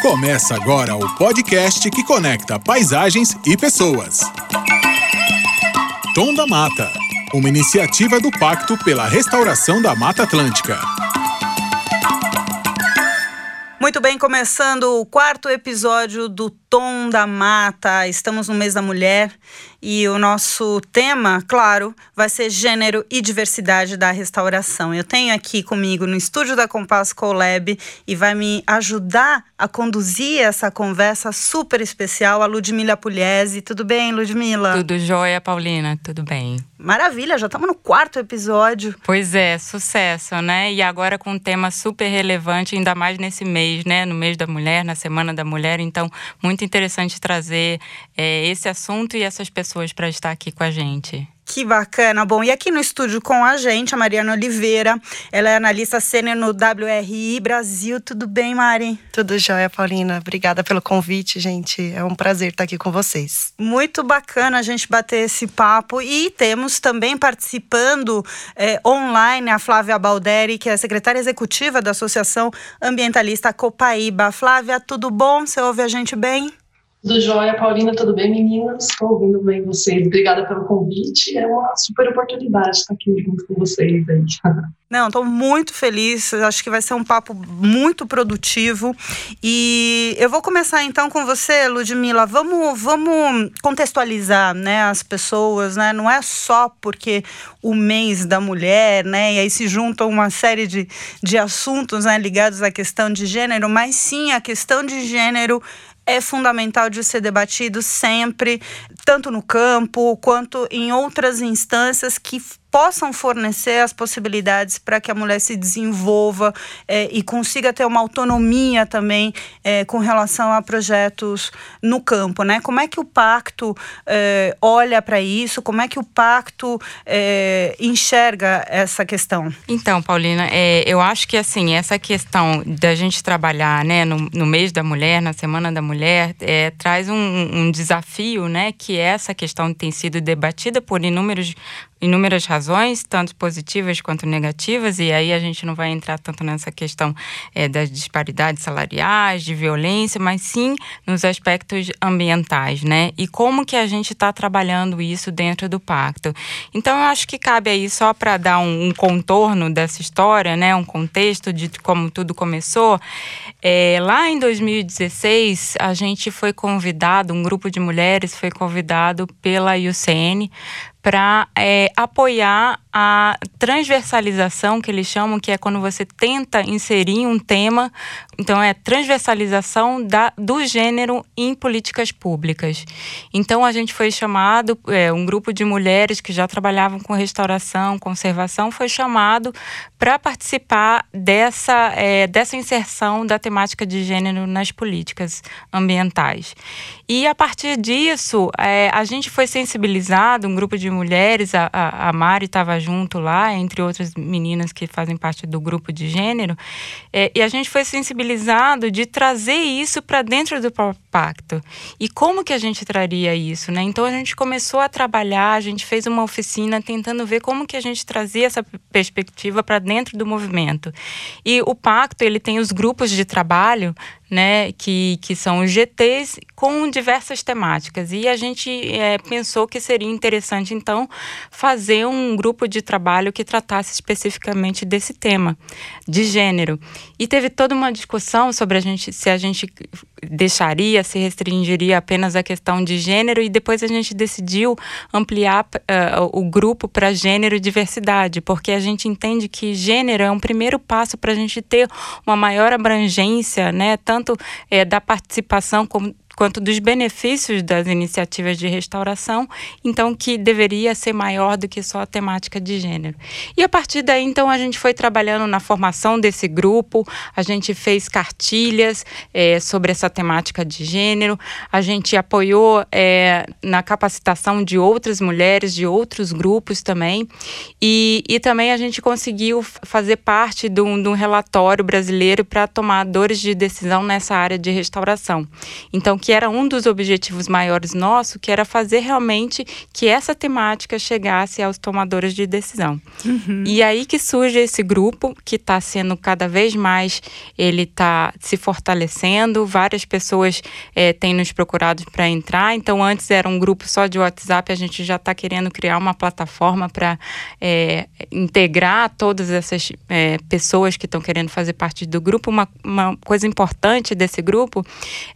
Começa agora o podcast que conecta paisagens e pessoas. Tom da Mata, uma iniciativa do Pacto pela Restauração da Mata Atlântica. Muito bem, começando o quarto episódio do Tom da Mata. Estamos no mês da mulher e o nosso tema, claro, vai ser gênero e diversidade da restauração. Eu tenho aqui comigo no estúdio da Compass Colab e vai me ajudar a conduzir essa conversa super especial a Ludmila Pugliese. Tudo bem, Ludmila? Tudo jóia, Paulina, tudo bem. Maravilha, já estamos no quarto episódio. Pois é, sucesso, né? E agora com um tema super relevante, ainda mais nesse mês, né? No mês da mulher, na Semana da Mulher. Então, muito interessante trazer é, esse assunto e essas pessoas pessoas para estar aqui com a gente. Que bacana. Bom, e aqui no estúdio com a gente, a Mariana Oliveira. Ela é analista sênior no WRI Brasil. Tudo bem, Mari? Tudo jóia, Paulina. Obrigada pelo convite, gente. É um prazer estar aqui com vocês. Muito bacana a gente bater esse papo. E temos também participando é, online a Flávia Balderi, que é secretária executiva da Associação Ambientalista Copaíba. Flávia, tudo bom? Você ouve a gente bem? Tudo jóia, Paulina, tudo bem, meninas? Estou ouvindo bem vocês. Obrigada pelo convite. É uma super oportunidade estar aqui junto com vocês aí. Não, estou muito feliz. Acho que vai ser um papo muito produtivo. E eu vou começar então com você, Ludmila. Vamos, vamos contextualizar, né, as pessoas, né? Não é só porque o mês da mulher, né? E aí se juntam uma série de, de assuntos, né, ligados à questão de gênero, mas sim a questão de gênero é fundamental de ser debatido sempre, tanto no campo quanto em outras instâncias que possam fornecer as possibilidades para que a mulher se desenvolva é, e consiga ter uma autonomia também é, com relação a projetos no campo, né? Como é que o pacto é, olha para isso? Como é que o pacto é, enxerga essa questão? Então, Paulina, é, eu acho que assim essa questão da gente trabalhar, né, no, no mês da mulher, na semana da mulher, é, traz um, um desafio, né, que essa questão tem sido debatida por inúmeros inúmeras razões, tanto positivas quanto negativas, e aí a gente não vai entrar tanto nessa questão é, das disparidades salariais, de violência, mas sim nos aspectos ambientais, né? E como que a gente está trabalhando isso dentro do pacto. Então, eu acho que cabe aí só para dar um, um, contorno dessa história, né? Um contexto de como tudo começou. É, lá em 2016, a gente foi convidado, um grupo de mulheres foi convidado pela IUCN para é, apoiar a transversalização que eles chamam, que é quando você tenta inserir um tema, então é transversalização da, do gênero em políticas públicas. Então a gente foi chamado, é, um grupo de mulheres que já trabalhavam com restauração, conservação, foi chamado para participar dessa, é, dessa inserção da temática de gênero nas políticas ambientais. E a partir disso, é, a gente foi sensibilizado, um grupo de mulheres, a, a Mari estava junto lá, entre outras meninas que fazem parte do grupo de gênero, é, e a gente foi sensibilizado de trazer isso para dentro do pacto. E como que a gente traria isso, né? Então a gente começou a trabalhar, a gente fez uma oficina tentando ver como que a gente trazia essa perspectiva para dentro do movimento. E o pacto, ele tem os grupos de trabalho né, que, que são os GTs com diversas temáticas. E a gente é, pensou que seria interessante, então, fazer um grupo de trabalho que tratasse especificamente desse tema, de gênero. E teve toda uma discussão sobre a gente, se a gente deixaria, se restringiria apenas a questão de gênero, e depois a gente decidiu ampliar uh, o grupo para gênero e diversidade, porque a gente entende que gênero é um primeiro passo para a gente ter uma maior abrangência, né, tanto é, da participação como quanto dos benefícios das iniciativas de restauração, então que deveria ser maior do que só a temática de gênero. E a partir daí, então, a gente foi trabalhando na formação desse grupo, a gente fez cartilhas é, sobre essa temática de gênero, a gente apoiou é, na capacitação de outras mulheres, de outros grupos também, e, e também a gente conseguiu fazer parte de um, de um relatório brasileiro para tomadores de decisão nessa área de restauração. Então, que que era um dos objetivos maiores nosso, que era fazer realmente que essa temática chegasse aos tomadores de decisão. Uhum. E aí que surge esse grupo que está sendo cada vez mais, ele está se fortalecendo, várias pessoas é, têm nos procurado para entrar, então antes era um grupo só de WhatsApp, a gente já está querendo criar uma plataforma para é, integrar todas essas é, pessoas que estão querendo fazer parte do grupo. Uma, uma coisa importante desse grupo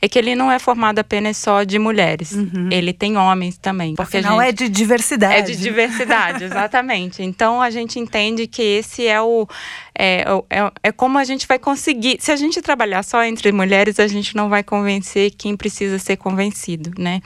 é que ele não é formado apenas só de mulheres, uhum. ele tem homens também. Porque Afinal, gente, é de diversidade. É de diversidade, exatamente. Então a gente entende que esse é o é, é, é como a gente vai conseguir. Se a gente trabalhar só entre mulheres, a gente não vai convencer quem precisa ser convencido, né?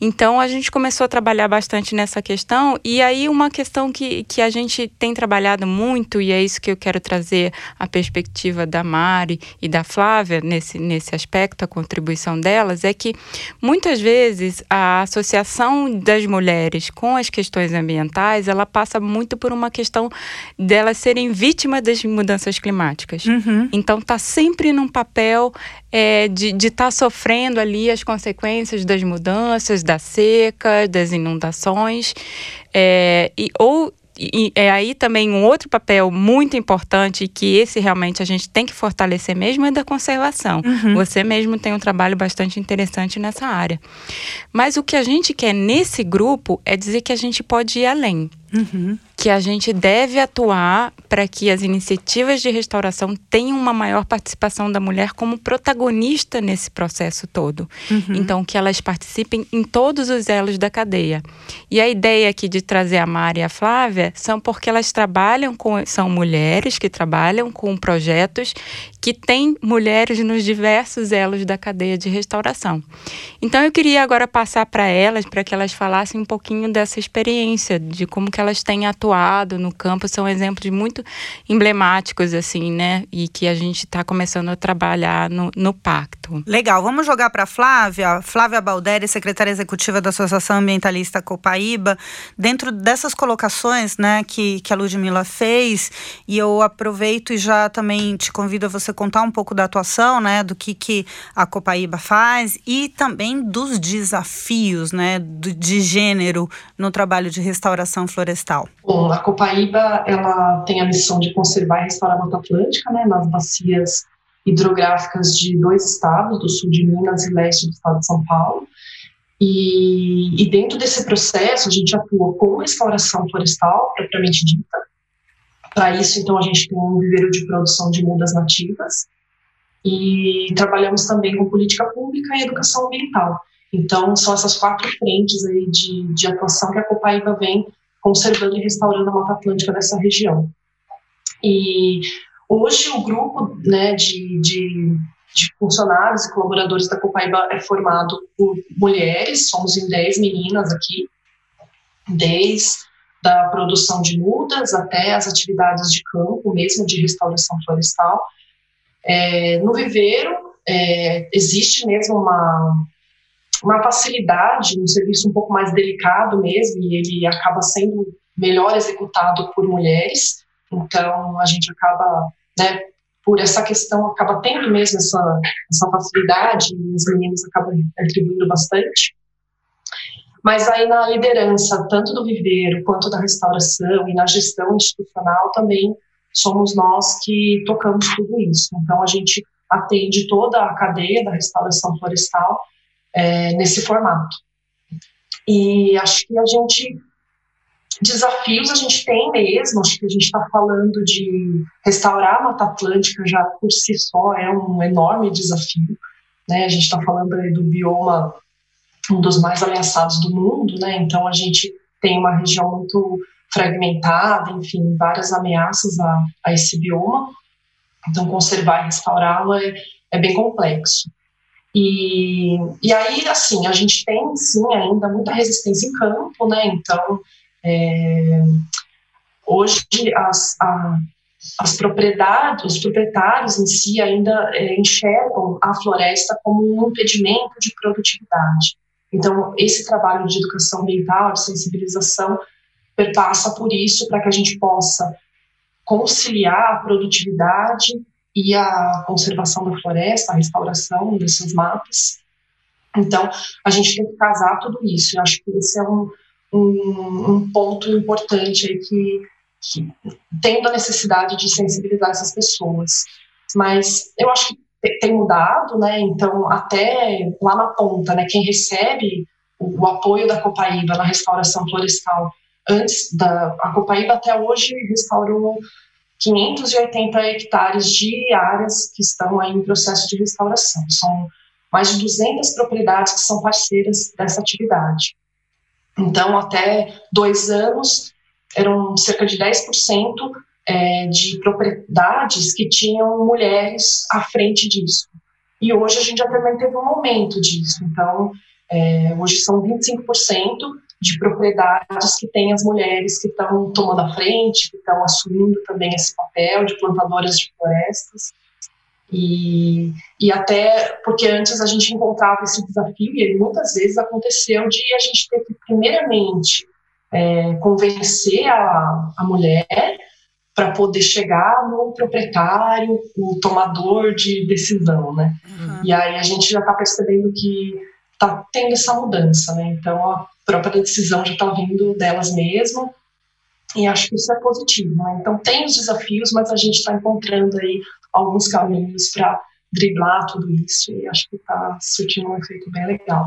Então a gente começou a trabalhar bastante nessa questão, e aí uma questão que, que a gente tem trabalhado muito, e é isso que eu quero trazer a perspectiva da Mari e da Flávia nesse, nesse aspecto, a contribuição delas, é que muitas vezes a associação das mulheres com as questões ambientais ela passa muito por uma questão delas serem vítimas das mudanças climáticas. Uhum. Então tá sempre num papel é, de estar tá sofrendo ali as consequências das mudanças, da seca, das inundações, é, e, ou e é aí também um outro papel muito importante que esse realmente a gente tem que fortalecer mesmo é da conservação. Uhum. Você mesmo tem um trabalho bastante interessante nessa área. Mas o que a gente quer nesse grupo é dizer que a gente pode ir além. Uhum. Que a gente deve atuar para que as iniciativas de restauração tenham uma maior participação da mulher como protagonista nesse processo todo. Uhum. Então, que elas participem em todos os elos da cadeia. E a ideia aqui de trazer a Mari e a Flávia são porque elas trabalham com. são mulheres que trabalham com projetos que têm mulheres nos diversos elos da cadeia de restauração. Então, eu queria agora passar para elas, para que elas falassem um pouquinho dessa experiência, de como que elas têm atuado no campo são exemplos muito emblemáticos, assim, né? E que a gente está começando a trabalhar no, no pacto. Legal, vamos jogar para Flávia. Flávia Balderi, secretária executiva da Associação Ambientalista Copaíba. Dentro dessas colocações, né, que, que a Ludmilla fez, e eu aproveito e já também te convido a você contar um pouco da atuação, né, do que, que a Copaíba faz e também dos desafios, né, do, de gênero no trabalho de restauração florestal? Bom, a Copaíba ela tem a missão de conservar e restaurar a Mata Atlântica, né, nas bacias hidrográficas de dois estados, do sul de Minas e leste do estado de São Paulo. E, e dentro desse processo, a gente atua com restauração florestal, propriamente dita. Para isso, então, a gente tem um viveiro de produção de mudas nativas e trabalhamos também com política pública e educação ambiental. Então, são essas quatro frentes aí de, de atuação que a Copaíba vem conservando e restaurando a Mata Atlântica dessa região. E hoje o grupo né, de, de, de funcionários e colaboradores da Copaíba é formado por mulheres, somos em 10 meninas aqui, desde da produção de mudas até as atividades de campo, mesmo de restauração florestal. É, no viveiro, é, existe mesmo uma, uma facilidade, um serviço um pouco mais delicado mesmo, e ele acaba sendo melhor executado por mulheres, então a gente acaba, né, por essa questão, acaba tendo mesmo essa, essa facilidade, e as meninas acabam atribuindo bastante. Mas aí na liderança, tanto do viveiro quanto da restauração e na gestão institucional também somos nós que tocamos tudo isso. Então a gente atende toda a cadeia da restauração florestal é, nesse formato. E acho que a gente desafios a gente tem mesmo, acho que a gente está falando de restaurar a Mata Atlântica já por si só é um enorme desafio, né? A gente está falando do bioma um dos mais ameaçados do mundo, né? Então a gente tem uma região muito fragmentada, enfim, várias ameaças a, a esse bioma. Então conservar e restaurá-lo é, é bem complexo. E, e aí, assim, a gente tem, sim, ainda muita resistência em campo, né? Então, é, hoje, as, a, as propriedades, os proprietários em si ainda é, enxergam a floresta como um impedimento de produtividade. Então, esse trabalho de educação ambiental, de sensibilização, perpassa por isso, para que a gente possa conciliar a produtividade e a conservação da floresta, a restauração dessas matas, Então, a gente tem que casar tudo isso. Eu acho que esse é um, um, um ponto importante aí que, que, tendo a necessidade de sensibilizar essas pessoas. Mas eu acho que tem mudado, né? Então, até lá na ponta, né? Quem recebe o, o apoio da Copaíba na restauração florestal antes da a Copaíba até hoje restaurou 580 hectares de áreas que estão aí em processo de restauração. São mais de 200 propriedades que são parceiras dessa atividade. Então, até dois anos, eram cerca de 10% é, de propriedades que tinham mulheres à frente disso. E hoje a gente já também teve um aumento disso. Então, é, hoje são 25% de propriedades que têm as mulheres que estão tomando a frente, que estão assumindo também esse papel de plantadoras de florestas. E, e até porque antes a gente encontrava esse desafio, e ele muitas vezes aconteceu de a gente ter que, primeiramente, é, convencer a, a mulher para poder chegar no proprietário, o tomador de decisão, né? Uhum. E aí a gente já está percebendo que está tendo essa mudança, né? Então a própria decisão já está vindo delas mesmas e acho que isso é positivo, né? Então tem os desafios, mas a gente está encontrando aí alguns caminhos para driblar tudo isso e acho que está surtindo um efeito bem legal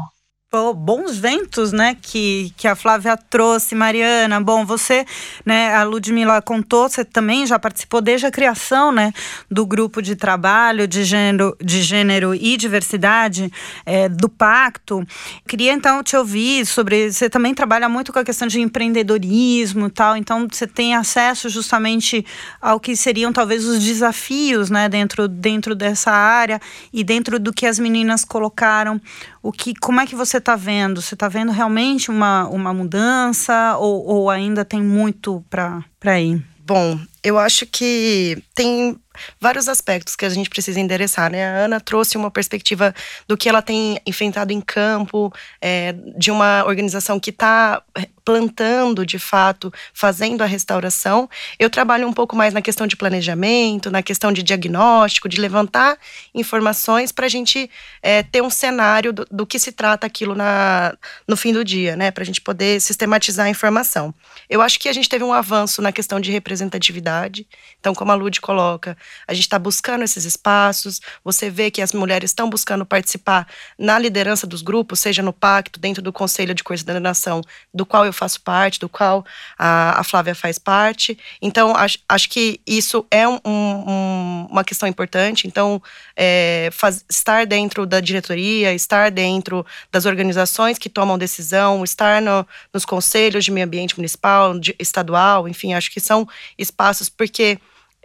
bons ventos, né, que, que a Flávia trouxe, Mariana. Bom, você, né, a Ludmila contou, você também já participou desde a criação, né, do grupo de trabalho de gênero, de gênero e diversidade é, do Pacto. Queria então te ouvir sobre, você também trabalha muito com a questão de empreendedorismo tal, então você tem acesso justamente ao que seriam talvez os desafios, né, dentro, dentro dessa área e dentro do que as meninas colocaram o que, como é que você está vendo? Você está vendo realmente uma, uma mudança ou, ou ainda tem muito para ir? Bom, eu acho que tem vários aspectos que a gente precisa endereçar, né? A Ana trouxe uma perspectiva do que ela tem enfrentado em campo, é, de uma organização que está plantando de fato, fazendo a restauração. Eu trabalho um pouco mais na questão de planejamento, na questão de diagnóstico, de levantar informações para a gente é, ter um cenário do, do, que se trata aquilo na, no fim do dia, né? Para a gente poder sistematizar a informação. Eu acho que a gente teve um avanço na questão de representatividade. Então, como a Lud coloca, a gente está buscando esses espaços. Você vê que as mulheres estão buscando participar na liderança dos grupos, seja no pacto, dentro do conselho de coordenação, do qual eu faço parte, do qual a, a Flávia faz parte. Então, acho, acho que isso é um, um, uma questão importante. Então, é, faz, estar dentro da diretoria, estar dentro das organizações que tomam decisão, estar no, nos conselhos de meio ambiente municipal, de, estadual, enfim, acho que são espaços, porque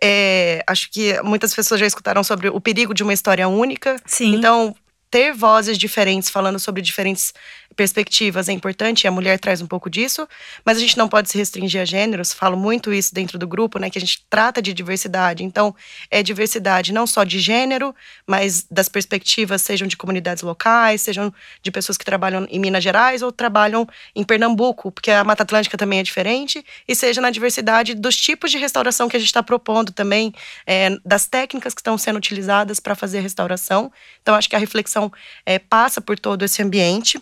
é, acho que muitas pessoas já escutaram sobre o perigo de uma história única. Sim. Então, ter vozes diferentes falando sobre diferentes perspectivas é importante, e a mulher traz um pouco disso, mas a gente não pode se restringir a gêneros, falo muito isso dentro do grupo, né, que a gente trata de diversidade. Então, é diversidade não só de gênero, mas das perspectivas, sejam de comunidades locais, sejam de pessoas que trabalham em Minas Gerais ou trabalham em Pernambuco, porque a Mata Atlântica também é diferente, e seja na diversidade dos tipos de restauração que a gente está propondo também, é, das técnicas que estão sendo utilizadas para fazer a restauração. Então, acho que a reflexão é, passa por todo esse ambiente.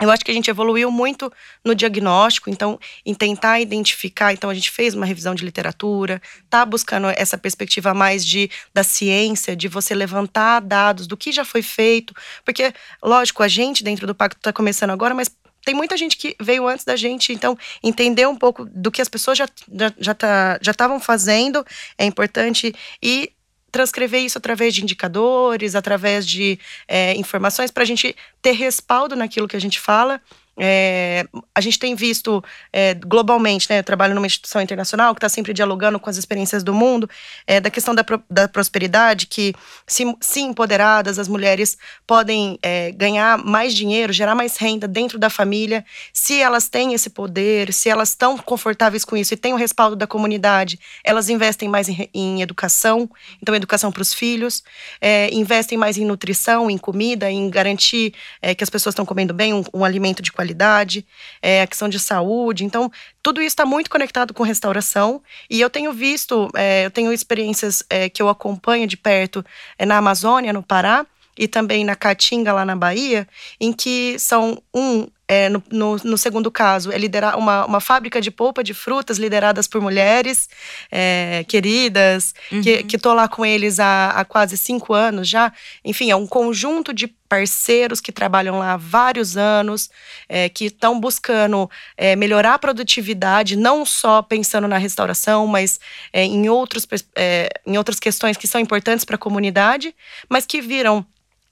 Eu acho que a gente evoluiu muito no diagnóstico, então, em tentar identificar. Então, a gente fez uma revisão de literatura, tá buscando essa perspectiva mais de da ciência, de você levantar dados do que já foi feito, porque, lógico, a gente dentro do pacto está começando agora, mas tem muita gente que veio antes da gente, então entender um pouco do que as pessoas já já já tá, estavam fazendo é importante e transcrever isso através de indicadores, através de é, informações, para a gente ter respaldo naquilo que a gente fala é, a gente tem visto é, globalmente, né, eu trabalho numa instituição internacional que está sempre dialogando com as experiências do mundo, é, da questão da, da prosperidade, que se, se, empoderadas, as mulheres podem é, ganhar mais dinheiro, gerar mais renda dentro da família, se elas têm esse poder, se elas estão confortáveis com isso e têm o respaldo da comunidade, elas investem mais em, em educação, então educação para os filhos, é, investem mais em nutrição, em comida, em garantir é, que as pessoas estão comendo bem, um, um alimento de qualidade qualidade, é, a questão de saúde. Então, tudo isso está muito conectado com restauração. E eu tenho visto, é, eu tenho experiências é, que eu acompanho de perto é, na Amazônia, no Pará, e também na Caatinga, lá na Bahia, em que são um é, no, no, no, segundo caso, é liderar uma, uma fábrica de polpa de frutas lideradas por mulheres é, queridas, uhum. que estou lá com eles há, há quase cinco anos já. Enfim, é um conjunto de parceiros que trabalham lá há vários anos, é, que estão buscando é, melhorar a produtividade, não só pensando na restauração, mas é, em, outros, é, em outras questões que são importantes para a comunidade, mas que viram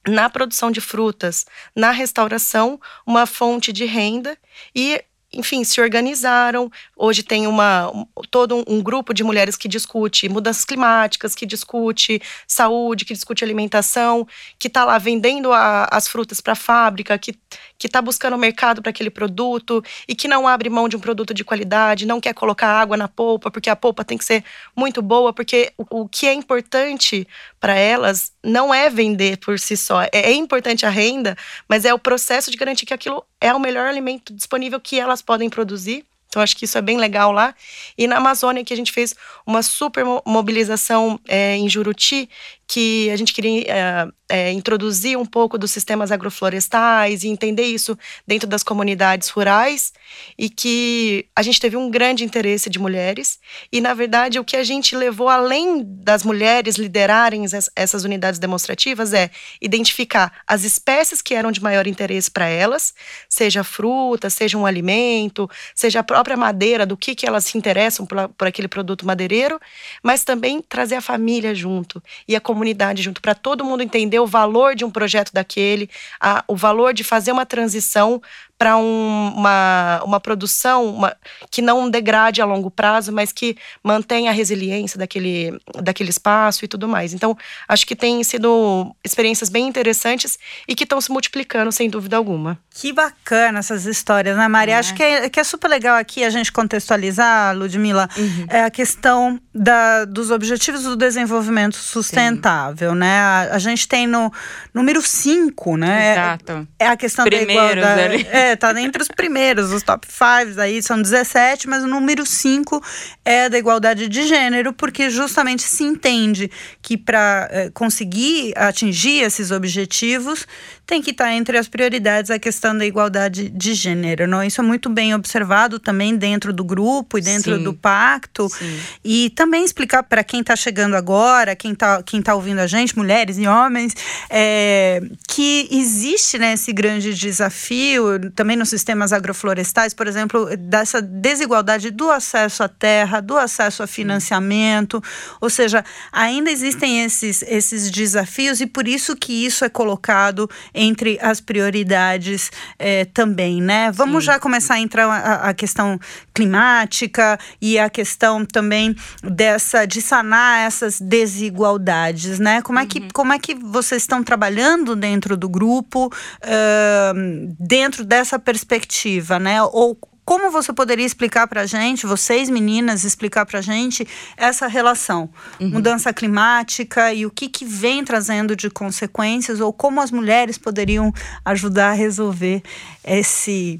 na produção de frutas, na restauração, uma fonte de renda e enfim, se organizaram. Hoje tem uma, um, todo um, um, grupo de mulheres que discute mudanças climáticas, que discute saúde, que discute alimentação, que está lá vendendo a, as frutas para a fábrica, que está buscando mercado para aquele produto e que não abre mão de um produto de qualidade, não quer colocar água na polpa, porque a polpa tem que ser muito boa, porque o, o que é importante para elas não é vender por si só. É, é importante a renda, mas é o processo de garantir que aquilo é o melhor alimento disponível que elas podem produzir. Então, acho que isso é bem legal lá. E na Amazônia, que a gente fez uma super mobilização é, em Juruti, que a gente queria é, é, introduzir um pouco dos sistemas agroflorestais e entender isso dentro das comunidades rurais e que a gente teve um grande interesse de mulheres e na verdade o que a gente levou além das mulheres liderarem essas unidades demonstrativas é identificar as espécies que eram de maior interesse para elas, seja fruta, seja um alimento, seja a própria madeira, do que que elas se interessam por, por aquele produto madeireiro, mas também trazer a família junto e a comunidade junto, para todo mundo entender o valor de um projeto daquele, a, o valor de fazer uma transição para um, uma, uma produção uma, que não degrade a longo prazo, mas que mantenha a resiliência daquele, daquele espaço e tudo mais. Então, acho que tem sido experiências bem interessantes e que estão se multiplicando, sem dúvida alguma. Que bacana essas histórias, né, Maria? É. Acho que é, que é super legal aqui a gente contextualizar, Ludmila, uhum. é a questão da, dos objetivos do desenvolvimento sustentável, Sim. né? A, a, gente tem no número 5, né? Exato. É, é a questão Primeiros da igualdade. É, tá entre os primeiros, os top 5 aí são 17, mas o número 5 é da igualdade de gênero, porque justamente se entende que para é, conseguir atingir esses objetivos, tem que estar tá entre as prioridades a questão da igualdade de gênero. Não? Isso é muito bem observado também dentro do grupo e dentro Sim. do pacto. Sim. E também explicar para quem está chegando agora, quem está quem tá ouvindo a gente, mulheres e homens, é, que existe né, esse grande desafio também nos sistemas agroflorestais, por exemplo, dessa desigualdade do acesso à terra, do acesso a financiamento, ou seja, ainda existem esses, esses desafios e por isso que isso é colocado entre as prioridades é, também, né? Vamos Sim. já começar a entrar a, a, questão climática e a questão também dessa de sanar essas desigualdades, né? Como é que, uhum. como é que vocês estão trabalhando dentro do grupo, uh, dentro dessa essa perspectiva, né? Ou como você poderia explicar para a gente, vocês meninas, explicar para a gente essa relação, uhum. mudança climática e o que, que vem trazendo de consequências, ou como as mulheres poderiam ajudar a resolver esse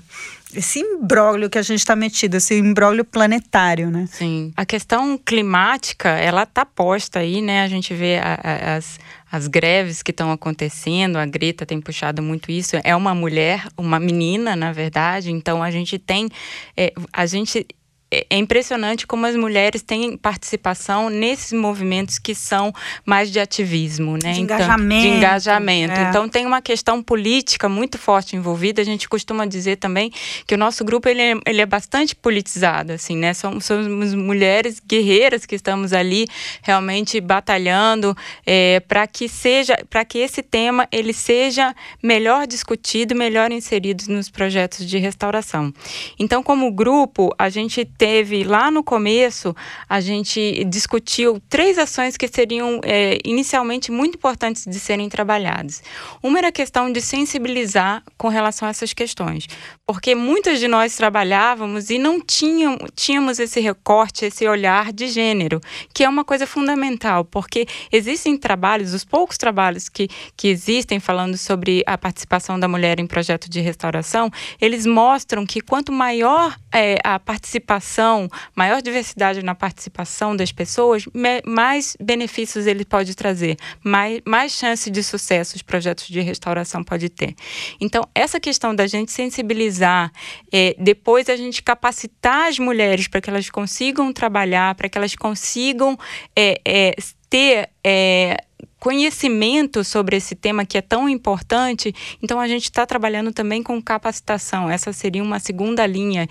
esse imbróglio que a gente está metido, esse imbróglio planetário, né? Sim. A questão climática, ela tá posta aí, né? A gente vê a, a, as, as greves que estão acontecendo, a Greta tem puxado muito isso. É uma mulher, uma menina, na verdade. Então a gente tem, é, a gente é, é impressionante como as mulheres têm participação nesses movimentos que são mais de ativismo, né? De então, engajamento. De engajamento. É. Então tem uma questão política muito forte envolvida. A gente costuma dizer também que o nosso grupo ele é, ele é bastante politizado, assim, né? Somos, somos mulheres guerreiras que estamos ali realmente batalhando é, para que seja, para que esse tema ele seja melhor discutido, melhor inserido nos projetos de restauração. Então, como grupo, a gente teve lá no começo, a gente discutiu três ações que seriam é, inicialmente muito importantes de serem trabalhadas. Uma era a questão de sensibilizar com relação a essas questões, porque muitas de nós trabalhávamos e não tinham, tínhamos esse recorte, esse olhar de gênero, que é uma coisa fundamental, porque existem trabalhos, os poucos trabalhos que, que existem falando sobre a participação da mulher em projeto de restauração, eles mostram que quanto maior é, a participação participação, maior diversidade na participação das pessoas, mais benefícios ele pode trazer, mais, mais chance de sucesso os projetos de restauração pode ter. Então, essa questão da gente sensibilizar, é, depois a gente capacitar as mulheres para que elas consigam trabalhar, para que elas consigam é, é, ter é, conhecimento sobre esse tema que é tão importante. Então, a gente está trabalhando também com capacitação. Essa seria uma segunda linha.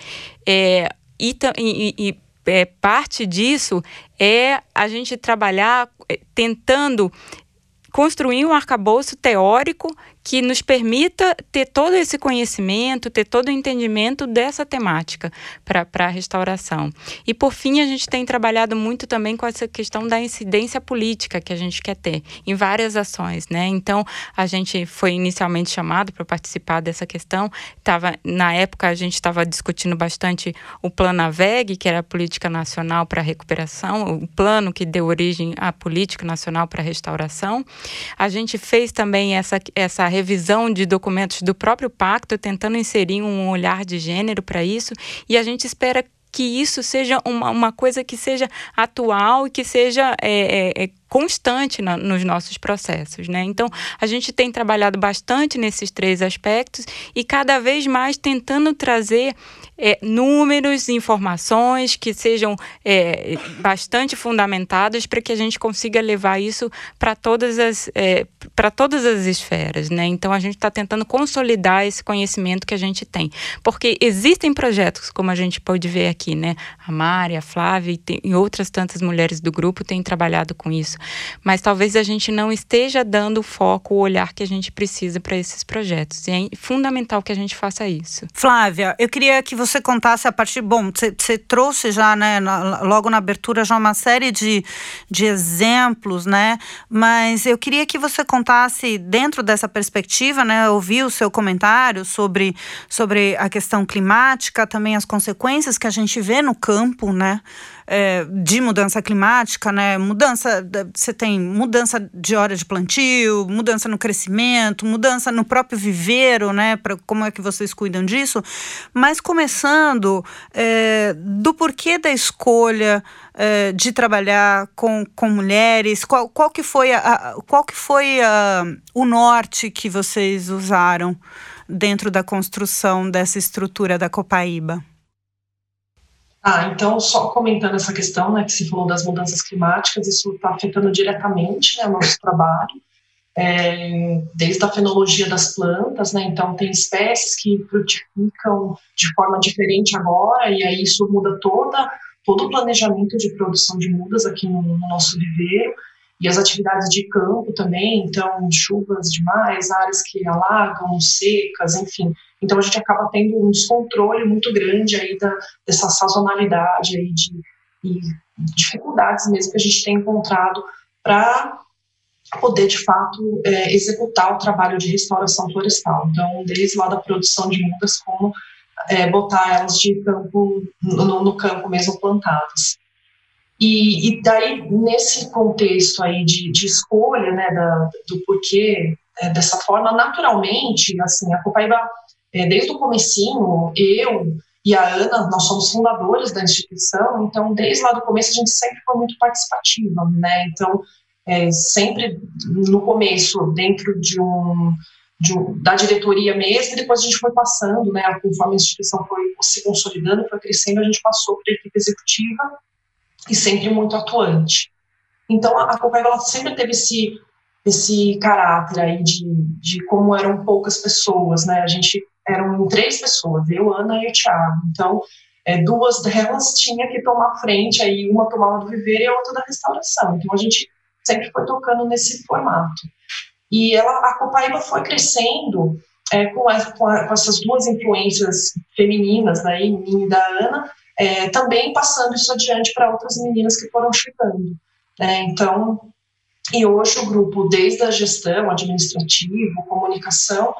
É, e, e, e é, parte disso é a gente trabalhar é, tentando construir um arcabouço teórico que nos permita ter todo esse conhecimento, ter todo o entendimento dessa temática para a restauração. E, por fim, a gente tem trabalhado muito também com essa questão da incidência política que a gente quer ter em várias ações. Né? Então, a gente foi inicialmente chamado para participar dessa questão. Tava, na época, a gente estava discutindo bastante o Plano AVEG, que era a Política Nacional para a Recuperação, o plano que deu origem à Política Nacional para a Restauração. A gente fez também essa, essa revisão de documentos do próprio pacto, tentando inserir um olhar de gênero para isso, e a gente espera que isso seja uma, uma coisa que seja atual e que seja é, é, é constante na, nos nossos processos, né? Então, a gente tem trabalhado bastante nesses três aspectos e cada vez mais tentando trazer é, números, informações que sejam é, bastante fundamentadas para que a gente consiga levar isso para todas as é, para todas as esferas, né? Então a gente está tentando consolidar esse conhecimento que a gente tem, porque existem projetos como a gente pode ver aqui, né? A Mari, a Flávia e, tem, e outras tantas mulheres do grupo têm trabalhado com isso, mas talvez a gente não esteja dando o foco, o olhar que a gente precisa para esses projetos. E é fundamental que a gente faça isso. Flávia, eu queria que você contasse a partir. Bom, você trouxe já, né, na, logo na abertura, já uma série de, de exemplos, né? Mas eu queria que você contasse, dentro dessa perspectiva, né? Ouvir o seu comentário sobre, sobre a questão climática, também as consequências que a gente vê no campo, né? É, de mudança climática, né? Mudança, você tem mudança de hora de plantio, mudança no crescimento, mudança no próprio viveiro, né? Para como é que vocês cuidam disso? Mas começando é, do porquê da escolha é, de trabalhar com, com mulheres, qual, qual que foi, a, qual que foi a, o norte que vocês usaram dentro da construção dessa estrutura da Copaíba? Ah, então, só comentando essa questão, né, que se falou das mudanças climáticas, isso está afetando diretamente né, o nosso trabalho, é, desde a fenologia das plantas, né, então tem espécies que frutificam de forma diferente agora, e aí isso muda toda, todo o planejamento de produção de mudas aqui no, no nosso viveiro, e as atividades de campo também, então chuvas demais, áreas que alagam, secas, enfim. Então a gente acaba tendo um descontrole muito grande aí da, dessa sazonalidade aí de e dificuldades mesmo que a gente tem encontrado para poder de fato é, executar o trabalho de restauração florestal. Então desde lá da produção de mudas como é, botar elas de campo no, no campo mesmo plantadas. E, e daí, nesse contexto aí de, de escolha, né, da, do porquê é, dessa forma, naturalmente, assim, a Copaíba, desde o comecinho, eu e a Ana, nós somos fundadores da instituição, então, desde lá do começo, a gente sempre foi muito participativa, né, então, é, sempre no começo, dentro de um, de um, da diretoria mesmo, e depois a gente foi passando, né, conforme a instituição foi se consolidando, foi crescendo, a gente passou para a equipe executiva, e sempre muito atuante. Então, a ela sempre teve esse, esse caráter aí de, de como eram poucas pessoas, né? A gente eram três pessoas, eu, Ana e o Thiago. Então, é, duas delas tinha que tomar frente, aí uma tomava do viver e a outra da restauração. Então, a gente sempre foi tocando nesse formato. E ela, a Copaíba foi crescendo é, com, com, a, com, essas duas influências femininas, né, mim e da Ana, é, também passando isso adiante para outras meninas que foram chegando. Né? Então, e hoje o grupo, desde a gestão, administrativo, comunicação,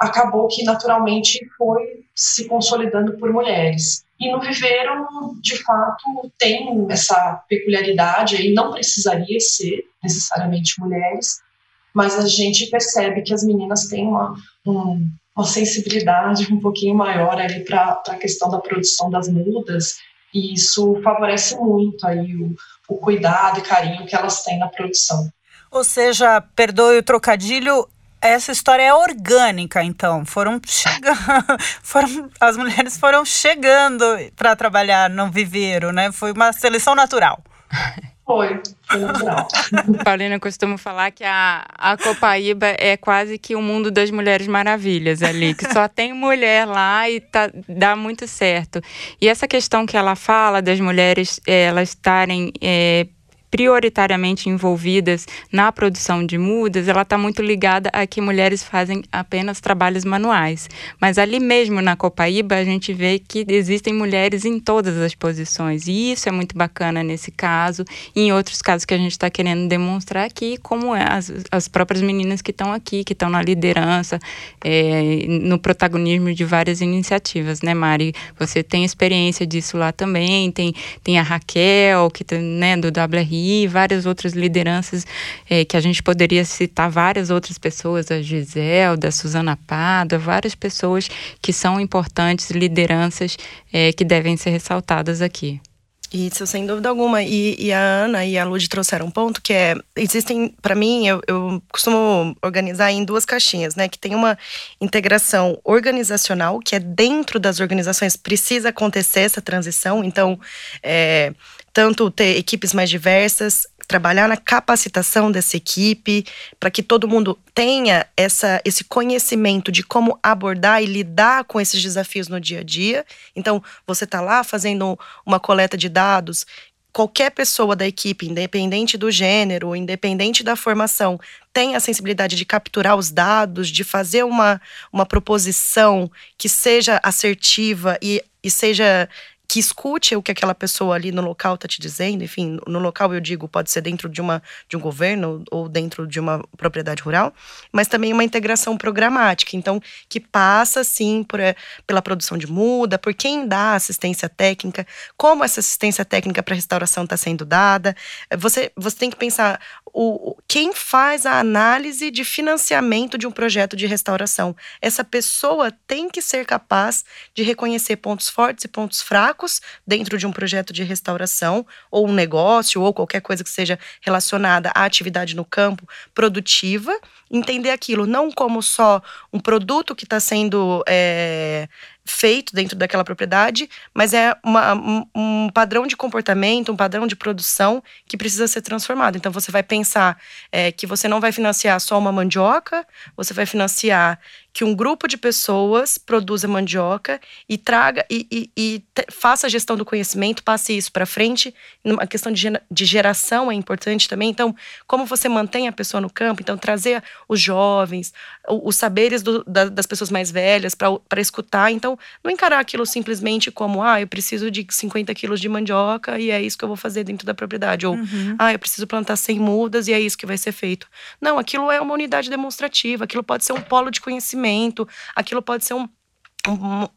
acabou que naturalmente foi se consolidando por mulheres. E no Viveiro, de fato, tem essa peculiaridade aí, não precisaria ser necessariamente mulheres, mas a gente percebe que as meninas têm uma, um, uma sensibilidade um pouquinho maior para a questão da produção das mudas e isso favorece muito aí o, o cuidado e carinho que elas têm na produção. Ou seja, perdoe o trocadilho, essa história é orgânica, então. Foram chegando, foram, as mulheres foram chegando para trabalhar no viveiro, né? Foi uma seleção natural. Foi, foi natural. Paulina costuma falar que a, a Copaíba é quase que o mundo das Mulheres Maravilhas ali, que só tem mulher lá e tá, dá muito certo. E essa questão que ela fala das mulheres é, elas estarem é, prioritariamente envolvidas na produção de mudas, ela está muito ligada a que mulheres fazem apenas trabalhos manuais. Mas ali mesmo na Copaíba, a gente vê que existem mulheres em todas as posições. E isso é muito bacana nesse caso e em outros casos que a gente está querendo demonstrar aqui, como é as, as próprias meninas que estão aqui, que estão na liderança, é, no protagonismo de várias iniciativas, né, Mari? Você tem experiência disso lá também, tem, tem a Raquel, que tá, né, do WRI, várias outras lideranças é, que a gente poderia citar várias outras pessoas, a Gisele, a Suzana Pada, várias pessoas que são importantes, lideranças é, que devem ser ressaltadas aqui. Isso, sem dúvida alguma. E, e, a Ana e a Lud trouxeram um ponto que é: existem, para mim, eu, eu, costumo organizar em duas caixinhas, né? Que tem uma integração organizacional, que é dentro das organizações, precisa acontecer essa transição. Então, é, tanto ter equipes mais diversas, trabalhar na capacitação dessa equipe, para que todo mundo tenha essa, esse conhecimento de como abordar e lidar com esses desafios no dia a dia. Então, você está lá fazendo uma coleta de dados. Qualquer pessoa da equipe, independente do gênero, independente da formação, tem a sensibilidade de capturar os dados, de fazer uma, uma proposição que seja assertiva e, e seja que escute o que aquela pessoa ali no local está te dizendo. Enfim, no local eu digo pode ser dentro de, uma, de um governo ou dentro de uma propriedade rural, mas também uma integração programática. Então, que passa sim por, eh, pela produção de muda, por quem dá assistência técnica, como essa assistência técnica para restauração está sendo dada. Você, você tem que pensar o, quem faz a análise de financiamento de um projeto de restauração. Essa pessoa tem que ser capaz de reconhecer pontos fortes e pontos fracos dentro de um projeto de restauração, ou um negócio, ou qualquer coisa que seja relacionada à atividade no campo produtiva, entender aquilo não como só um produto que está sendo é, feito dentro daquela propriedade, mas é uma, um, um, padrão de comportamento, um padrão de produção que precisa ser transformado. Então você vai pensar é, que você não vai financiar só uma mandioca, você vai financiar que um grupo de pessoas produza mandioca e traga e, e, e faça a gestão do conhecimento, passe isso para frente. A questão de, de geração é importante também. Então, como você mantém a pessoa no campo? Então, trazer os jovens, os, saberes do, da, das pessoas mais velhas para escutar. Então, não encarar aquilo simplesmente como, ah, eu preciso de 50 quilos de mandioca e é isso que eu vou fazer dentro da propriedade. Ou, uhum. ah, eu preciso plantar 100 mudas e é isso que vai ser feito. Não, aquilo é uma unidade demonstrativa, aquilo pode ser um polo de conhecimento aquilo pode ser um,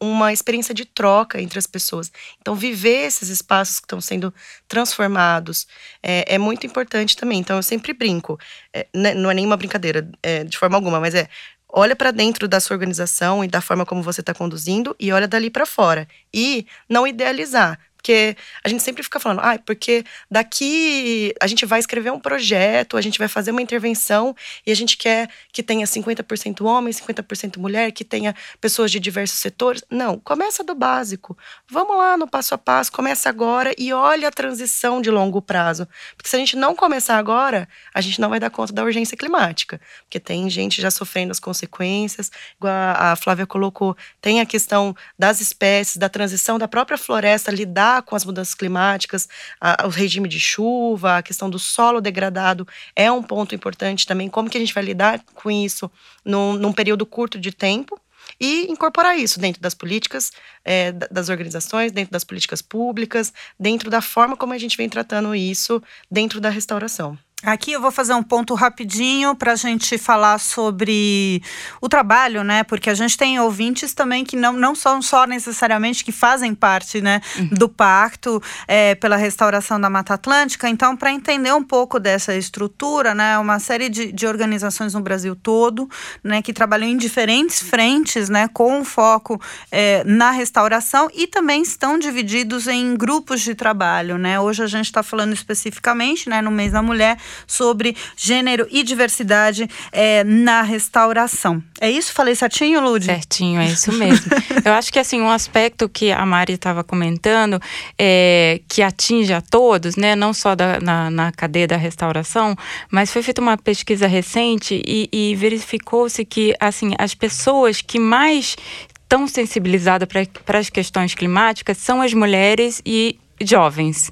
uma experiência de troca entre as pessoas. Então, viver esses espaços que estão sendo transformados é, é muito importante também. Então, eu sempre brinco, é, não é nenhuma brincadeira é, de forma alguma, mas é olha para dentro da sua organização e da forma como você está conduzindo e olha dali para fora. E não idealizar. Porque a gente sempre fica falando, ah, porque daqui a gente vai escrever um projeto, a gente vai fazer uma intervenção e a gente quer que tenha 50% homem, 50% mulher, que tenha pessoas de diversos setores. Não, começa do básico. Vamos lá no passo a passo, começa agora e olha a transição de longo prazo. Porque se a gente não começar agora, a gente não vai dar conta da urgência climática. Porque tem gente já sofrendo as consequências, igual a Flávia colocou, tem a questão das espécies, da transição da própria floresta lidar lidar com as mudanças climáticas, a, o regime de chuva, a questão do solo degradado é um ponto importante também. Como que a gente vai lidar com isso num, num período curto de tempo? e incorporar isso dentro das políticas é, das organizações, dentro das políticas públicas, dentro da forma como a gente vem tratando isso dentro da restauração. Aqui eu vou fazer um ponto rapidinho para a gente falar sobre o trabalho, né? Porque a gente tem ouvintes também que não, não são só necessariamente que fazem parte né, uhum. do pacto é, pela restauração da Mata Atlântica. Então, para entender um pouco dessa estrutura, né, uma série de, de organizações no Brasil todo, né, que trabalham em diferentes frentes, né, com foco é, na restauração e também estão divididos em grupos de trabalho, né? Hoje a gente está falando especificamente, né, no mês da mulher sobre gênero e diversidade é, na restauração. É isso? Falei certinho, Lud? Certinho, é isso mesmo. Eu acho que assim, um aspecto que a Mari estava comentando, é, que atinge a todos, né, não só da, na, na cadeia da restauração, mas foi feita uma pesquisa recente e, e verificou-se que assim, as pessoas que mais estão sensibilizadas para as questões climáticas são as mulheres e jovens.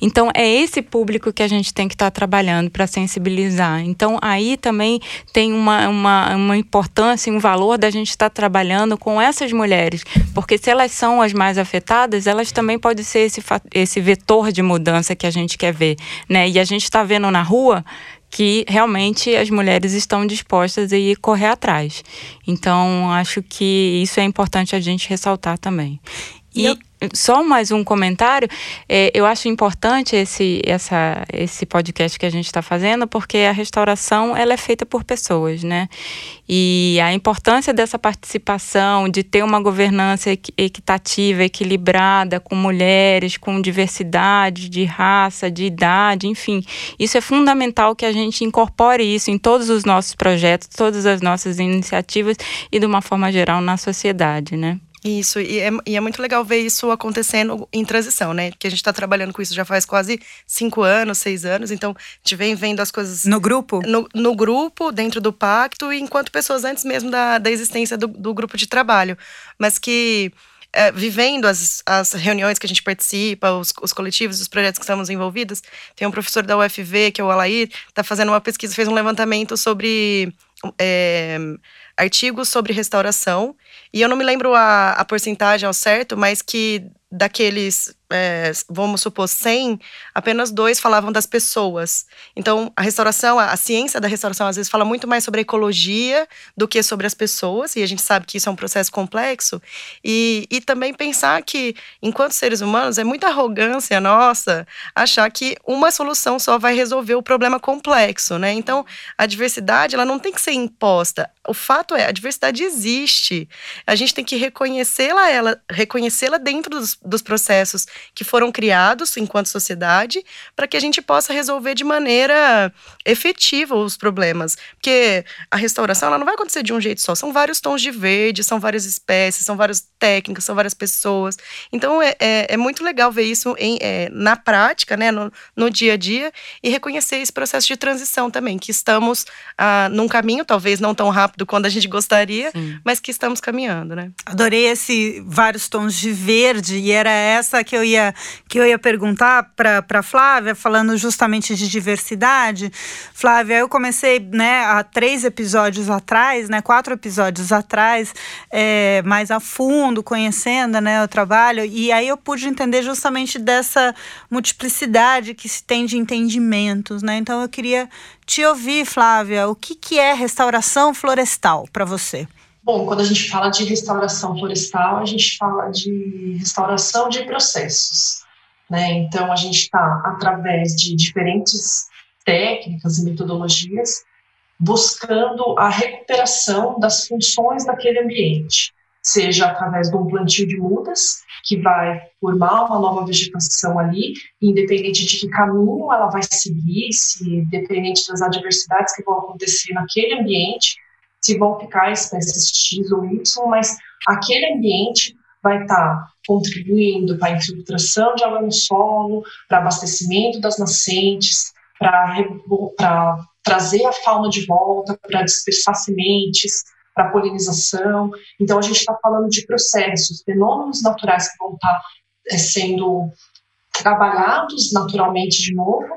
Então, é esse público que a gente tem que estar tá trabalhando para sensibilizar. Então, aí também tem uma, uma, uma importância e um valor da gente estar tá trabalhando com essas mulheres, porque se elas são as mais afetadas, elas também podem ser esse, esse vetor de mudança que a gente quer ver. Né? E a gente está vendo na rua que realmente as mulheres estão dispostas a ir correr atrás. Então, acho que isso é importante a gente ressaltar também. E, eu só mais um comentário. É, eu acho importante esse, essa, esse podcast que a gente está fazendo, porque a restauração ela é feita por pessoas, né? E a importância dessa participação, de ter uma governança equitativa, equilibrada, com mulheres, com diversidade de raça, de idade, enfim. Isso é fundamental que a gente incorpore isso em todos os nossos projetos, todas as nossas iniciativas e, de uma forma geral, na sociedade, né? Isso, e é, e é, muito legal ver isso acontecendo em transição, né? Porque a gente está trabalhando com isso já faz quase cinco anos, seis anos, então a gente vem vendo as coisas. No grupo? No, no grupo, dentro do pacto, e enquanto pessoas antes mesmo da, da existência do, do grupo de trabalho. Mas que. É, vivendo as, as reuniões que a gente participa, os, os coletivos, os projetos que estamos envolvidos, tem um professor da UFV, que é o Alair, está fazendo uma pesquisa, fez um levantamento sobre é, artigos sobre restauração, e eu não me lembro a, a porcentagem ao certo, mas que daqueles é, vamos supor, 100, apenas dois falavam das pessoas. Então, a restauração, a, a, ciência da restauração, às vezes, fala muito mais sobre a ecologia do que sobre as pessoas, e a gente sabe que isso é um processo complexo. E, e também pensar que, enquanto seres humanos, é muita arrogância nossa achar que uma solução só vai resolver o problema complexo, né? Então, a diversidade, ela não tem que ser imposta. O fato é, a diversidade existe. A gente tem que reconhecê-la, ela, reconhecê-la dentro dos, dos processos que foram criados enquanto sociedade para que a gente possa resolver de maneira efetiva os problemas. Porque a restauração ela não vai acontecer de um jeito só. São vários tons de verde, são várias espécies, são várias técnicas, são várias pessoas. Então é, é, é muito legal ver isso em, é, na prática, né, no, no dia a dia, e reconhecer esse processo de transição também, que estamos ah, num caminho, talvez não tão rápido quanto a gente gostaria, Sim. mas que estamos caminhando, né? Adorei esse vários tons de verde, e era essa que eu ia, que eu ia perguntar para Flávia, falando justamente de diversidade. Flávia, eu comecei né, há três episódios atrás, né, quatro episódios atrás, é, mais a fundo, conhecendo né, o trabalho, e aí eu pude entender justamente dessa multiplicidade que se tem de entendimentos. Né? Então eu queria te ouvir, Flávia, o que, que é restauração florestal para você? Bom, quando a gente fala de restauração florestal, a gente fala de restauração de processos. Né? Então, a gente está, através de diferentes técnicas e metodologias, buscando a recuperação das funções daquele ambiente, seja através de um plantio de mudas, que vai formar uma nova vegetação ali, independente de que caminho ela vai seguir, se independente das adversidades que vão acontecer naquele ambiente, se vão ficar espécies X ou Y, mas aquele ambiente vai estar tá contribuindo para a infiltração de água no solo, para abastecimento das nascentes, para trazer a fauna de volta, para dispersar sementes, para polinização. Então, a gente está falando de processos, fenômenos naturais que vão estar tá, é, sendo trabalhados naturalmente de novo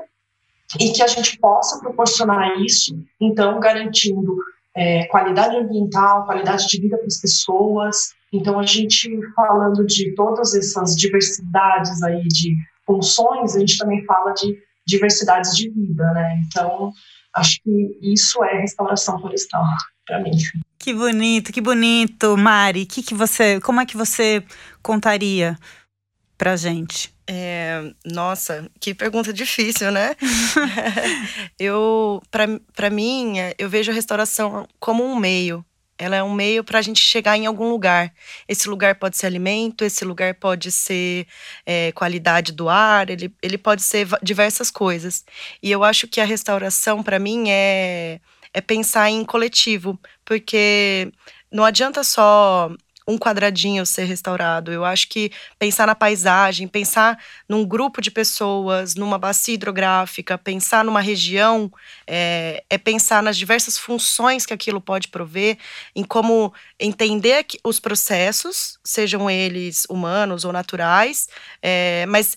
e que a gente possa proporcionar isso, então, garantindo é, qualidade ambiental, qualidade de vida para as pessoas. Então, a gente falando de todas essas diversidades aí de funções, a gente também fala de diversidades de vida, né? Então, acho que isso é restauração florestal para mim. Que bonito, que bonito, Mari. Que que você, como é que você contaria pra gente? É, nossa, que pergunta difícil, né? eu, para mim, eu vejo a restauração como um meio. Ela é um meio para a gente chegar em algum lugar. Esse lugar pode ser alimento, esse lugar pode ser é, qualidade do ar, ele, ele pode ser diversas coisas. E eu acho que a restauração, para mim, é, é pensar em coletivo, porque não adianta só um quadradinho ser restaurado. Eu acho que pensar na paisagem, pensar num grupo de pessoas, numa bacia hidrográfica, pensar numa região, é, é pensar nas diversas funções que aquilo pode prover, em como entender os processos, sejam eles humanos ou naturais, é, mas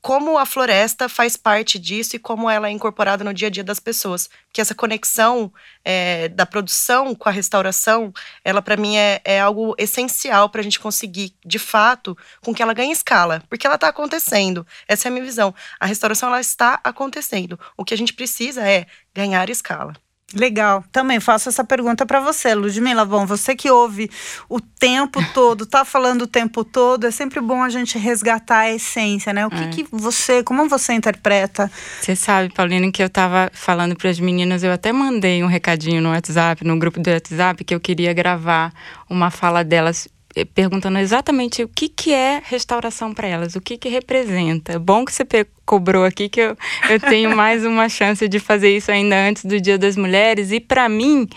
como a floresta faz parte disso e como ela é incorporada no dia a dia das pessoas. Que essa conexão é, da produção com a restauração, ela para mim é, é, algo essencial para a gente conseguir, de fato, com que ela ganhe escala, porque ela está acontecendo. Essa é a minha visão. A restauração ela está acontecendo. O que a gente precisa é ganhar escala. Legal. Também faço essa pergunta para você, Ludmila. Bom, você que ouve o tempo todo, tá falando o tempo todo, é sempre bom a gente resgatar a essência, né? O que, é. que você, como você interpreta? Você sabe, Paulina, que eu tava falando para as meninas, eu até mandei um recadinho no WhatsApp, no grupo do WhatsApp, que eu queria gravar uma fala delas perguntando exatamente o que, que é restauração para elas, o que, que representa. Bom que você cobrou aqui que eu, eu tenho mais uma chance de fazer isso ainda antes do Dia das Mulheres. E para mim,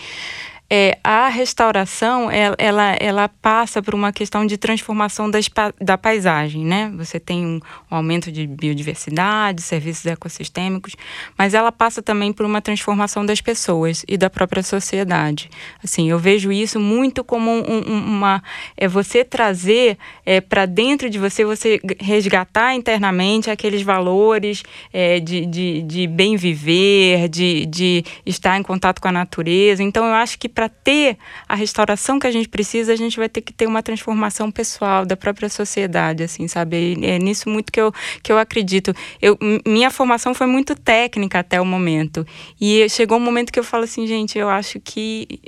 é, a restauração ela, ela, ela, passa por uma questão de transformação das, da paisagem, né? Você tem um, um, aumento de biodiversidade, serviços ecossistêmicos, mas ela passa também por uma transformação das pessoas e da própria sociedade. Assim, eu vejo isso muito como um, uma é você trazer é, para dentro de você, você resgatar internamente aqueles valores é, de, de, de bem viver, de, de estar em contato com a natureza. Então, eu acho que para para ter a restauração que a gente precisa, a gente vai ter que ter uma transformação pessoal da própria sociedade, assim, sabe? É nisso muito que eu, que eu acredito. Eu, minha formação foi muito técnica até o momento. E chegou um momento que eu falo assim, gente, eu acho que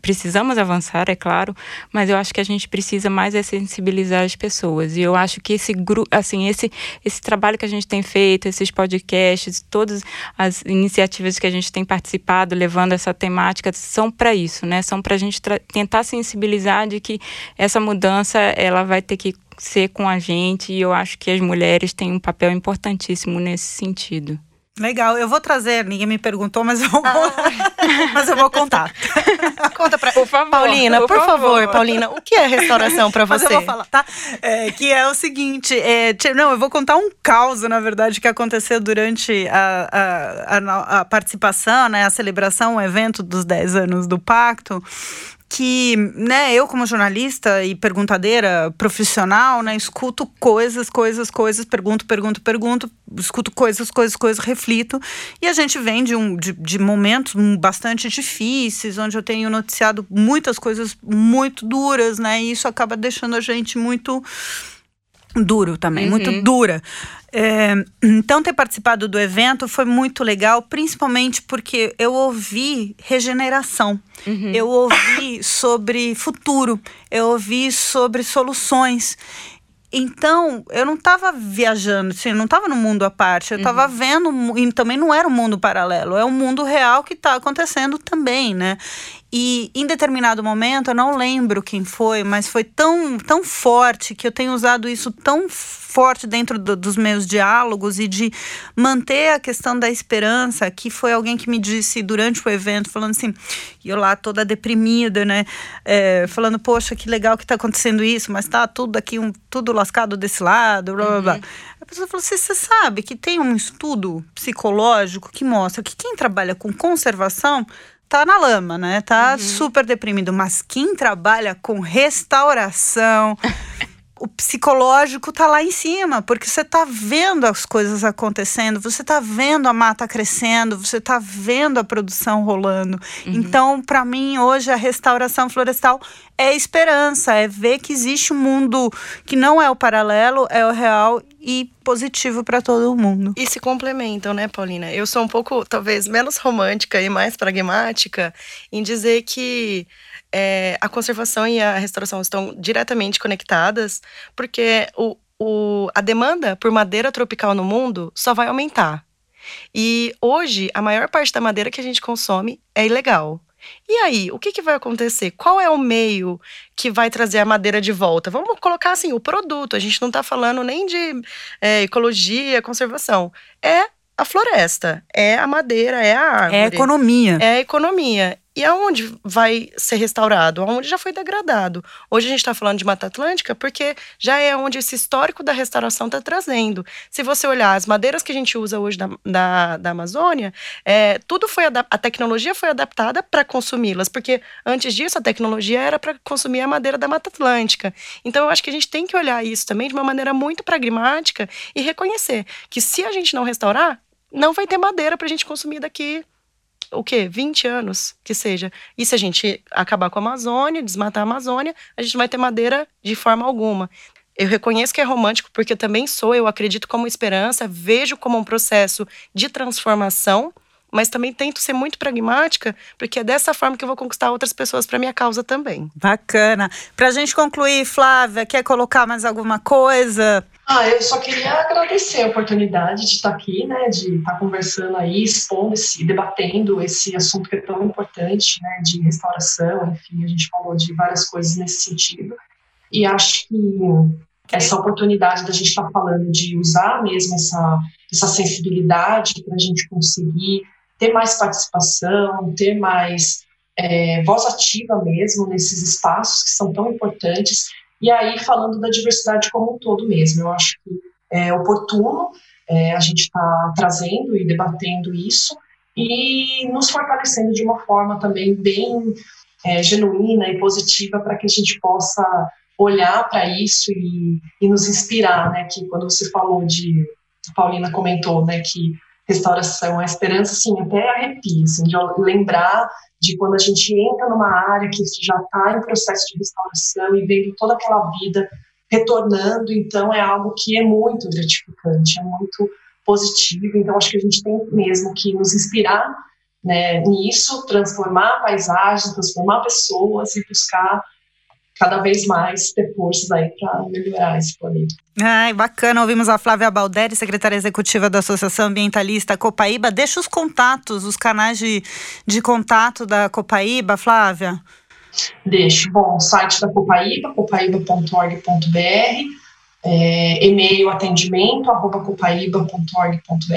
precisamos avançar, é claro, mas eu acho que a gente precisa mais é sensibilizar as pessoas. E eu acho que esse grupo, assim, esse esse trabalho que a gente tem feito, esses podcasts, todas as iniciativas que a gente tem participado, levando essa temática, são para isso, né? São para a gente tentar sensibilizar de que essa mudança ela vai ter que ser com a gente e eu acho que as mulheres têm um papel importantíssimo nesse sentido. Legal, eu vou trazer, ninguém me perguntou, mas eu vou, ah. mas eu vou contar. Conta pra por favor, Paulina, por, por favor. favor. Paulina, o que é restauração para você? Mas eu vou falar, tá? É, que é o seguinte, é, não, eu vou contar um caos, na verdade, que aconteceu durante a, a, a, a participação, né, a celebração, o evento dos 10 anos do Pacto que, né, eu como jornalista e perguntadeira profissional, né, escuto coisas, coisas, coisas, pergunto, pergunto, pergunto, escuto coisas, coisas, coisas, reflito, e a gente vem de, um, de, de momentos bastante difíceis, onde eu tenho noticiado muitas coisas muito duras, né, e isso acaba deixando a gente muito duro também, uhum. muito dura. É, então, ter participado do evento foi muito legal, principalmente porque eu ouvi regeneração, uhum. eu ouvi sobre futuro, eu ouvi sobre soluções. Então, eu não estava viajando, assim, não estava no mundo à parte, eu estava uhum. vendo, e também não era um mundo paralelo, é um mundo real que está acontecendo também, né? E em determinado momento, eu não lembro quem foi, mas foi tão, tão forte que eu tenho usado isso tão forte dentro do, dos meus diálogos e de manter a questão da esperança, que foi alguém que me disse durante o evento, falando assim, eu lá toda deprimida, né? É, falando, poxa, que legal que está acontecendo isso, mas tá tudo aqui, um, tudo lascado desse lado, blá blá blá. Uhum. A pessoa falou assim: você sabe que tem um estudo psicológico que mostra que quem trabalha com conservação tá na lama, né? Tá uhum. super deprimido. Mas quem trabalha com restauração, o psicológico tá lá em cima, porque você tá vendo as coisas acontecendo, você tá vendo a mata crescendo, você tá vendo a produção rolando. Uhum. Então, para mim, hoje a restauração florestal é esperança, é ver que existe um mundo que não é o paralelo, é o real e positivo para todo mundo. E se complementam, né, Paulina? Eu sou um pouco, talvez, menos romântica e mais pragmática em dizer que é, a conservação e a restauração estão diretamente conectadas, porque o, o, a demanda por madeira tropical no mundo só vai aumentar. E hoje, a maior parte da madeira que a gente consome é ilegal. E aí, o que, que vai acontecer? Qual é o meio que vai trazer a madeira de volta? Vamos colocar assim, o produto. A gente não está falando nem de é, ecologia, conservação. É a floresta, é a madeira, é a árvore. É a economia. É a economia. E aonde vai ser restaurado? Aonde já foi degradado. Hoje a gente está falando de Mata Atlântica porque já é onde esse histórico da restauração está trazendo. Se você olhar as madeiras que a gente usa hoje da, da, da Amazônia, é, tudo foi a tecnologia foi adaptada para consumi-las, porque antes disso a tecnologia era para consumir a madeira da Mata Atlântica. Então eu acho que a gente tem que olhar isso também de uma maneira muito pragmática e reconhecer que se a gente não restaurar, não vai ter madeira para a gente consumir daqui o quê? 20 anos que seja. E se a gente acabar com a Amazônia, desmatar a Amazônia, a gente não vai ter madeira de forma alguma. Eu reconheço que é romântico, porque eu também sou, eu acredito como esperança, vejo como um processo de transformação, mas também tento ser muito pragmática, porque é dessa forma que eu vou conquistar outras pessoas para minha causa também. Bacana. Para a gente concluir, Flávia, quer colocar mais alguma coisa? Ah, eu só queria agradecer a oportunidade de estar aqui, né, de estar conversando aí, expondo esse, debatendo esse assunto que é tão importante, né, de restauração, enfim, a gente falou de várias coisas nesse sentido. E acho que essa oportunidade da gente estar falando de usar mesmo essa, essa sensibilidade para a gente conseguir ter mais participação, ter mais é, voz ativa mesmo nesses espaços que são tão importantes e aí, falando da diversidade como um todo mesmo, eu acho que é oportuno é, a gente estar tá trazendo e debatendo isso e nos fortalecendo de uma forma também bem é, genuína e positiva para que a gente possa olhar para isso e, e, nos inspirar, né? Que quando você falou de, a Paulina comentou, né? Que restauração, a esperança, assim, até arrepia, assim, de lembrar de quando a gente entra numa área que já está em processo de restauração e vendo toda aquela vida retornando, então é algo que é muito gratificante, é muito positivo, então acho que a gente tem mesmo que nos inspirar né, nisso, transformar a paisagem, transformar pessoas e buscar cada vez mais ter forças aí para melhorar esse planeta. Ai, bacana. Ouvimos a Flávia Balderi, secretária executiva da Associação Ambientalista Copaíba. Deixa os contatos, os canais de, de contato da Copaíba, Flávia. Deixo. Bom, site da Copaíba, copaíba.org.br, é, e-mail atendimento, arroba copaíba.org.br,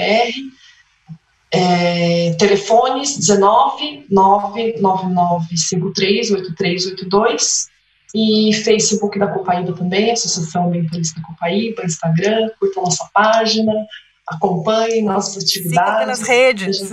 é, telefones 19 999 53 8382 e Facebook da Copaíba também, Associação Ambientalista Copaíba, Instagram, curta a nossa página, acompanhe nossas atividades. Siga pelas redes.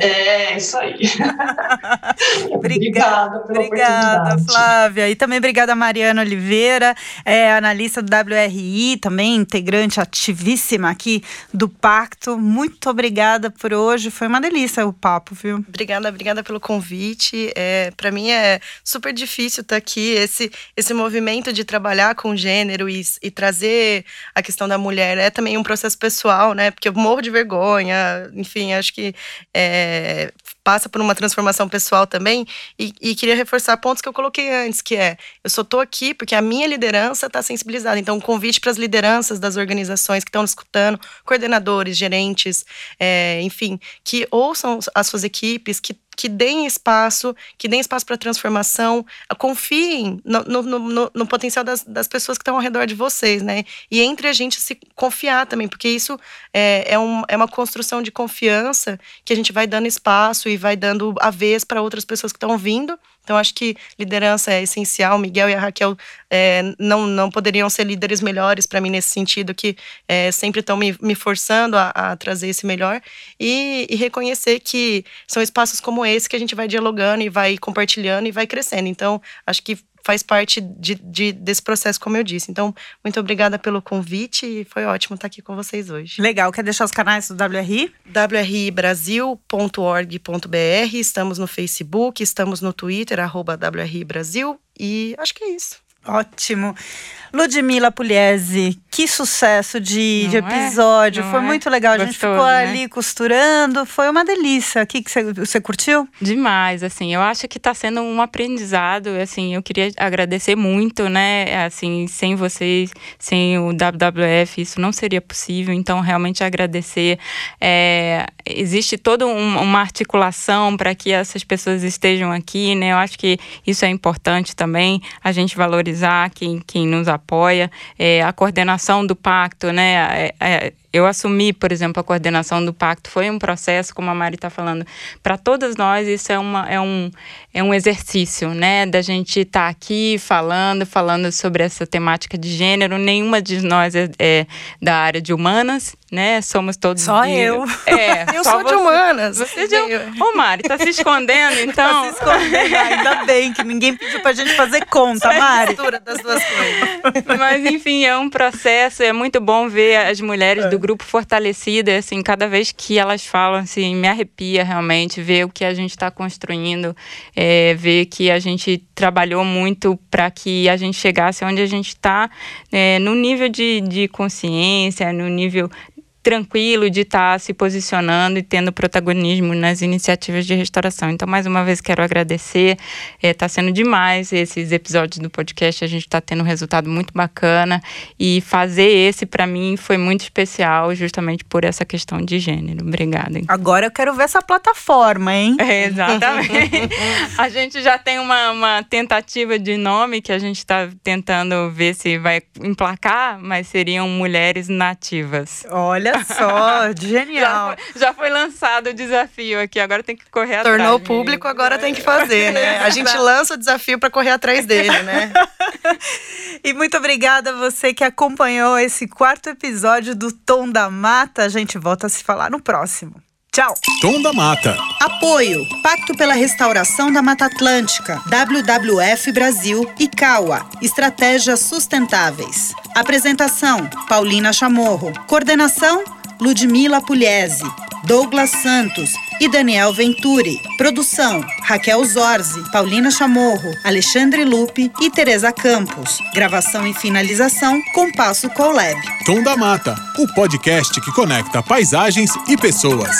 É, isso aí. obrigada pela Obrigada, Flávia. E também obrigada a Mariana Oliveira, é, analista do WRI, também integrante ativíssima aqui do Pacto. Muito obrigada por hoje. Foi uma delícia o papo, viu? Obrigada, obrigada pelo convite. É, Para mim é super difícil estar aqui. Esse, esse movimento de trabalhar com gênero e, e trazer a questão da mulher é também um processo pessoal, né? Porque eu morro de vergonha, enfim, acho que é, passa por uma transformação pessoal também. E, e, queria reforçar pontos que eu coloquei antes, que é, eu só estou aqui porque a minha liderança está sensibilizada. Então, um convite para as lideranças das organizações que estão escutando, coordenadores, gerentes, é, enfim, que ouçam as suas equipes, que que deem espaço, que deem espaço para transformação, confiem no, no, no, no potencial das, das, pessoas que estão ao redor de vocês, né? E entre a gente se confiar também, porque isso é, é, um, é uma construção de confiança que a gente vai dando espaço e vai dando a vez para outras pessoas que estão vindo então, acho que liderança é essencial. Miguel e a Raquel é, não, não poderiam ser líderes melhores para mim nesse sentido, que é, sempre estão me, me forçando a, a, trazer esse melhor. E, e, reconhecer que são espaços como esse que a gente vai dialogando e vai compartilhando e vai crescendo. Então, acho que faz parte de, de, desse processo, como eu disse. Então, muito obrigada pelo convite e foi ótimo estar aqui com vocês hoje. Legal. Quer deixar os canais do WRI? wribrasil.org.br. Estamos no Facebook, estamos no Twitter, arroba WRI Brasil. E acho que é isso. Ótimo. Ludmila Pugliese, que sucesso de, de é? episódio. Não Foi é? muito legal. a gente Gostoso, ficou né? ali costurando. Foi uma delícia. O que, você curtiu? Demais, assim, eu acho que está sendo um aprendizado, assim, eu queria agradecer muito, né, assim, sem vocês, sem o WWF, isso não seria possível, então realmente agradecer, é, existe toda um- uma articulação para que essas pessoas estejam aqui, né, eu acho que isso é importante também, a gente valorizar quem, quem nos apoia, é, a coordenação do pacto, né, é, é, eu assumi, por exemplo, a coordenação do pacto, foi um processo, como a Mari está falando, para todas nós isso é, uma, é, um, é um exercício, né, da gente estar aqui falando, falando sobre essa temática de gênero, nenhuma de nós é, é da área de humanas, né, somos todos... Só de- eu. É, Eu só sou de você. humanas. Você é de... Ô, Mari, tá se escondendo, então? Tá se escondendo. Ainda bem que ninguém pediu pra gente fazer conta, Mari. Mistura das duas coisas. Mas enfim, é um processo, é muito bom ver as mulheres É. do grupo fortalecidas, assim, cada vez que elas falam, assim, me arrepia realmente ver o que a gente está construindo, é, ver que a gente trabalhou muito para que a gente chegasse onde a gente está, no nível de, de consciência, no nível tranquilo de estar se posicionando e tendo protagonismo nas iniciativas de restauração. Então, mais uma vez, quero agradecer. Está sendo demais esses episódios do podcast. A gente está tendo um resultado muito bacana. E fazer esse, para mim, foi muito especial, justamente por essa questão de gênero. Obrigada. Agora eu quero ver essa plataforma, hein? É, exatamente. a gente já tem uma, uma tentativa de nome que a gente está tentando ver se vai emplacar, mas seriam mulheres nativas. Olha só, Já genial. foi, já foi lançado o desafio aqui, agora tem que correr atrás. Tornou público, agora tem que fazer, né? A gente lança o desafio para correr atrás dele, né? E muito obrigada a você que acompanhou esse quarto episódio do Tom da Mata. A gente volta a se falar no próximo. Tchau! Tom da Mata. Apoio: Pacto pela Restauração da Mata Atlântica, WWF Brasil e CAUA Estratégias Sustentáveis. Apresentação: Paulina Chamorro. Coordenação: Ludmila Pugliese, Douglas Santos e Daniel Venturi. Produção: Raquel Zorzi, Paulina Chamorro, Alexandre Lupe e Teresa Campos. Gravação e finalização: Compasso Colab. Tom da Mata, o podcast que conecta paisagens e pessoas.